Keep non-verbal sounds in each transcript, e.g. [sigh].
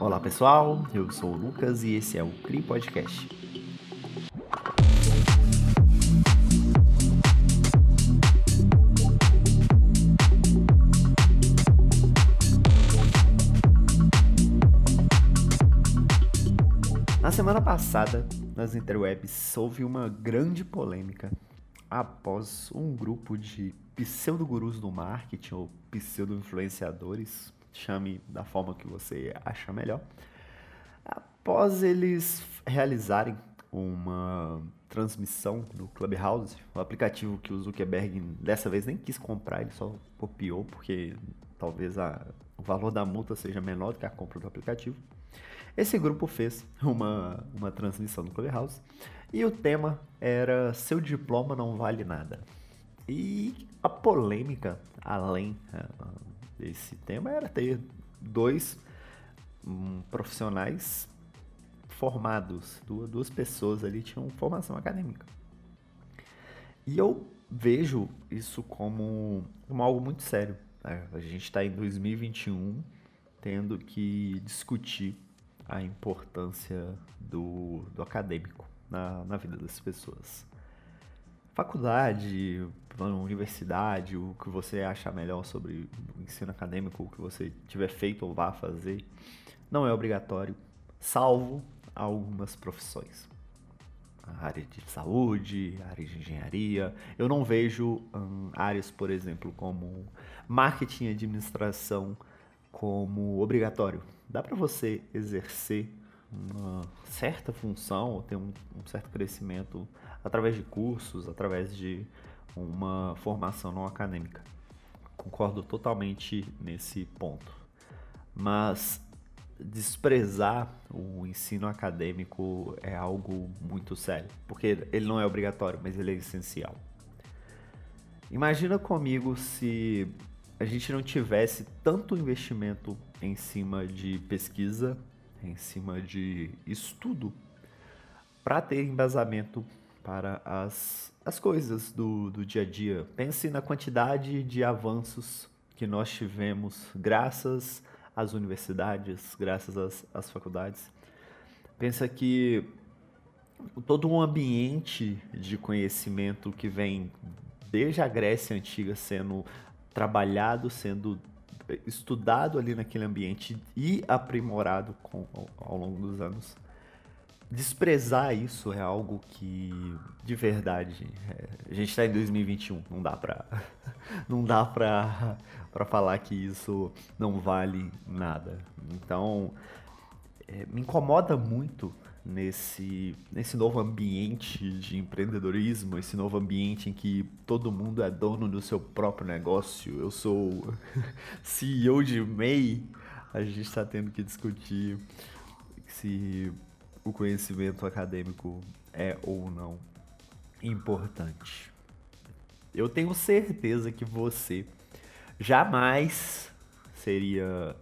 Olá pessoal, eu sou o Lucas e esse é o CRI Podcast. Na semana passada, nas interwebs, houve uma grande polêmica após um grupo de pseudo-gurus do marketing ou pseudo-influenciadores, chame da forma que você acha melhor, após eles realizarem uma transmissão no Clubhouse, o aplicativo que o Zuckerberg dessa vez nem quis comprar, ele só copiou porque talvez a, o valor da multa seja menor do que a compra do aplicativo. Esse grupo fez uma, uma transmissão no Clubhouse e o tema era Seu diploma não vale nada. E a polêmica, além desse tema, era ter dois um, profissionais formados, duas, duas pessoas ali tinham formação acadêmica. E eu vejo isso como, como algo muito sério. A gente está em 2021 tendo que discutir a importância do, do acadêmico na, na vida das pessoas faculdade, universidade, o que você achar melhor sobre o ensino acadêmico, o que você tiver feito ou vá fazer, não é obrigatório, salvo algumas profissões. A área de saúde, área de engenharia. Eu não vejo hum, áreas, por exemplo, como marketing e administração como obrigatório. Dá para você exercer uma certa função ou ter um, um certo crescimento através de cursos, através de uma formação não acadêmica. Concordo totalmente nesse ponto. Mas desprezar o ensino acadêmico é algo muito sério, porque ele não é obrigatório, mas ele é essencial. Imagina comigo se a gente não tivesse tanto investimento em cima de pesquisa, em cima de estudo, para ter embasamento para as, as coisas do, do dia a dia. Pense na quantidade de avanços que nós tivemos graças às universidades, graças às, às faculdades. Pensa que todo um ambiente de conhecimento que vem desde a Grécia Antiga sendo trabalhado, sendo estudado ali naquele ambiente e aprimorado com, ao, ao longo dos anos desprezar isso é algo que, de verdade, é, a gente está em 2021, não dá para [laughs] não dá para para falar que isso não vale nada. Então, é, me incomoda muito nesse nesse novo ambiente de empreendedorismo, esse novo ambiente em que todo mundo é dono do seu próprio negócio. Eu sou [laughs] CEO de MEI, a gente está tendo que discutir se o conhecimento acadêmico é ou não importante. Eu tenho certeza que você jamais seria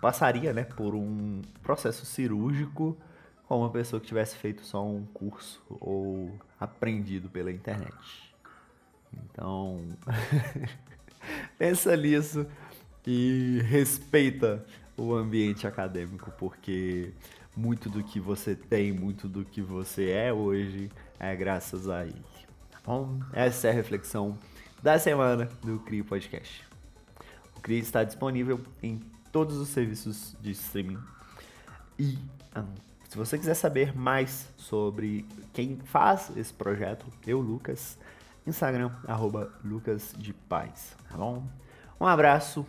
passaria, né, por um processo cirúrgico com uma pessoa que tivesse feito só um curso ou aprendido pela internet. Então, [laughs] pensa nisso e respeita o ambiente acadêmico, porque muito do que você tem, muito do que você é hoje é graças a ele. Tá bom? Essa é a reflexão da semana do CRI Podcast. O CRI está disponível em todos os serviços de streaming. E um, se você quiser saber mais sobre quem faz esse projeto, eu, Lucas, Instagram, arroba Lucas de Paz, tá bom? Um abraço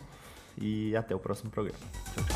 e até o próximo programa. Tchau, tchau.